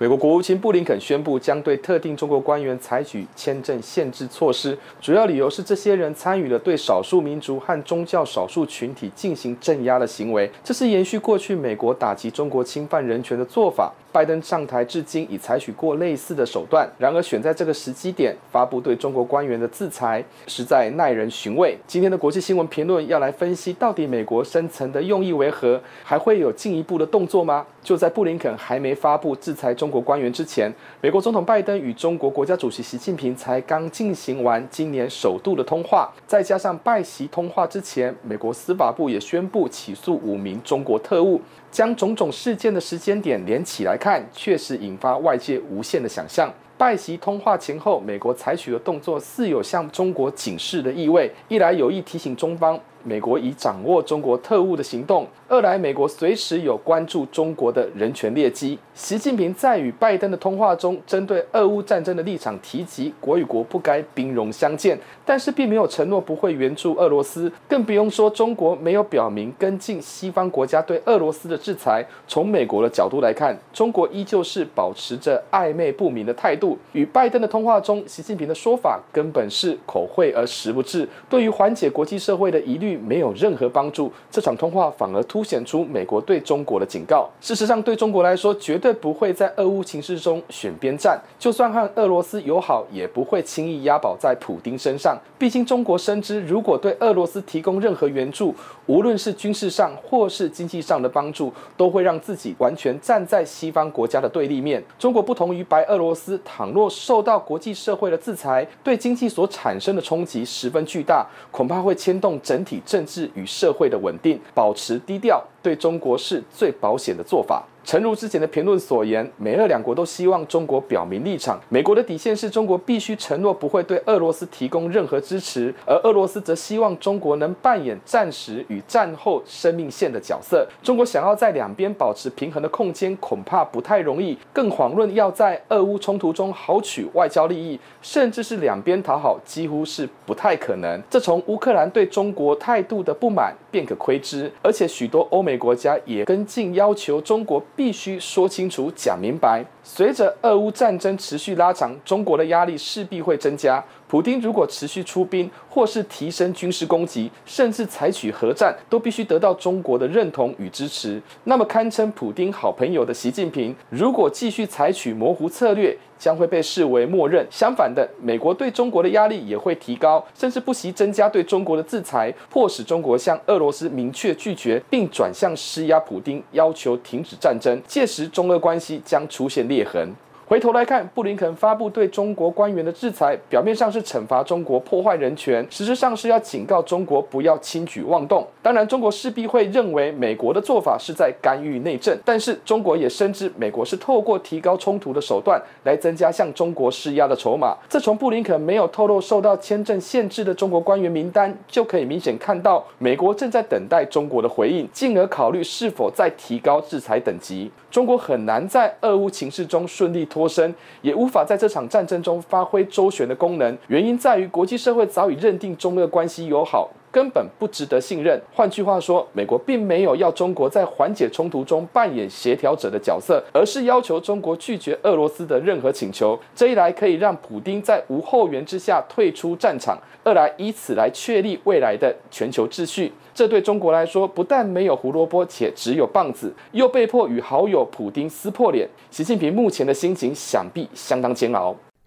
美国国务卿布林肯宣布，将对特定中国官员采取签证限制措施，主要理由是这些人参与了对少数民族和宗教少数群体进行镇压的行为。这是延续过去美国打击中国侵犯人权的做法。拜登上台至今已采取过类似的手段，然而选在这个时机点发布对中国官员的制裁，实在耐人寻味。今天的国际新闻评论要来分析，到底美国深层的用意为何？还会有进一步的动作吗？就在布林肯还没发布制裁中中国官员之前，美国总统拜登与中国国家主席习近平才刚进行完今年首度的通话，再加上拜习通话之前，美国司法部也宣布起诉五名中国特务，将种种事件的时间点连起来看，确实引发外界无限的想象。拜习通话前后，美国采取的动作似有向中国警示的意味，一来有意提醒中方。美国已掌握中国特务的行动。二来，美国随时有关注中国的人权劣迹。习近平在与拜登的通话中，针对俄乌战争的立场提及国与国不该兵戎相见，但是并没有承诺不会援助俄罗斯，更不用说中国没有表明跟进西方国家对俄罗斯的制裁。从美国的角度来看，中国依旧是保持着暧昧不明的态度。与拜登的通话中，习近平的说法根本是口惠而实不至，对于缓解国际社会的疑虑。没有任何帮助，这场通话反而凸显出美国对中国的警告。事实上，对中国来说，绝对不会在俄乌情势中选边站，就算和俄罗斯友好，也不会轻易押宝在普丁身上。毕竟，中国深知，如果对俄罗斯提供任何援助，无论是军事上或是经济上的帮助，都会让自己完全站在西方国家的对立面。中国不同于白俄罗斯，倘若受到国际社会的制裁，对经济所产生的冲击十分巨大，恐怕会牵动整体。政治与社会的稳定，保持低调，对中国是最保险的做法。诚如之前的评论所言，美俄两国都希望中国表明立场。美国的底线是中国必须承诺不会对俄罗斯提供任何支持，而俄罗斯则希望中国能扮演战时与战后生命线的角色。中国想要在两边保持平衡的空间，恐怕不太容易。更遑论要在俄乌冲突中豪取外交利益，甚至是两边讨好，几乎是不太可能。这从乌克兰对中国态度的不满便可窥知。而且许多欧美国家也跟进要求中国。必须说清楚、讲明白。随着俄乌战争持续拉长，中国的压力势必会增加。普丁如果持续出兵，或是提升军事攻击，甚至采取核战，都必须得到中国的认同与支持。那么，堪称普丁好朋友的习近平，如果继续采取模糊策略，将会被视为默认。相反的，美国对中国的压力也会提高，甚至不惜增加对中国的制裁，迫使中国向俄罗斯明确拒绝，并转向施压普丁，要求停止战争。届时，中俄关系将出现裂痕。回头来看，布林肯发布对中国官员的制裁，表面上是惩罚中国破坏人权，实质上是要警告中国不要轻举妄动。当然，中国势必会认为美国的做法是在干预内政，但是中国也深知美国是透过提高冲突的手段来增加向中国施压的筹码。这从布林肯没有透露受到签证限制的中国官员名单就可以明显看到，美国正在等待中国的回应，进而考虑是否再提高制裁等级。中国很难在俄乌情势中顺利脱 身，也无法在这场战争中发挥周旋的功能。原因在于国际社会早已认定中俄关系友好，根本不值得信任。换句话说，美国并没有要中国在缓解冲突中扮演协调者的角色，而是要求中国拒绝俄罗斯的任何请求。这一来可以让普丁在无后援之下退出战场，二来以此来确立未来的全球秩序。这对中国来说，不但没有胡萝卜，且只有棒子，又被迫与好友普丁撕破脸。习近平目前的心情想必相当煎熬。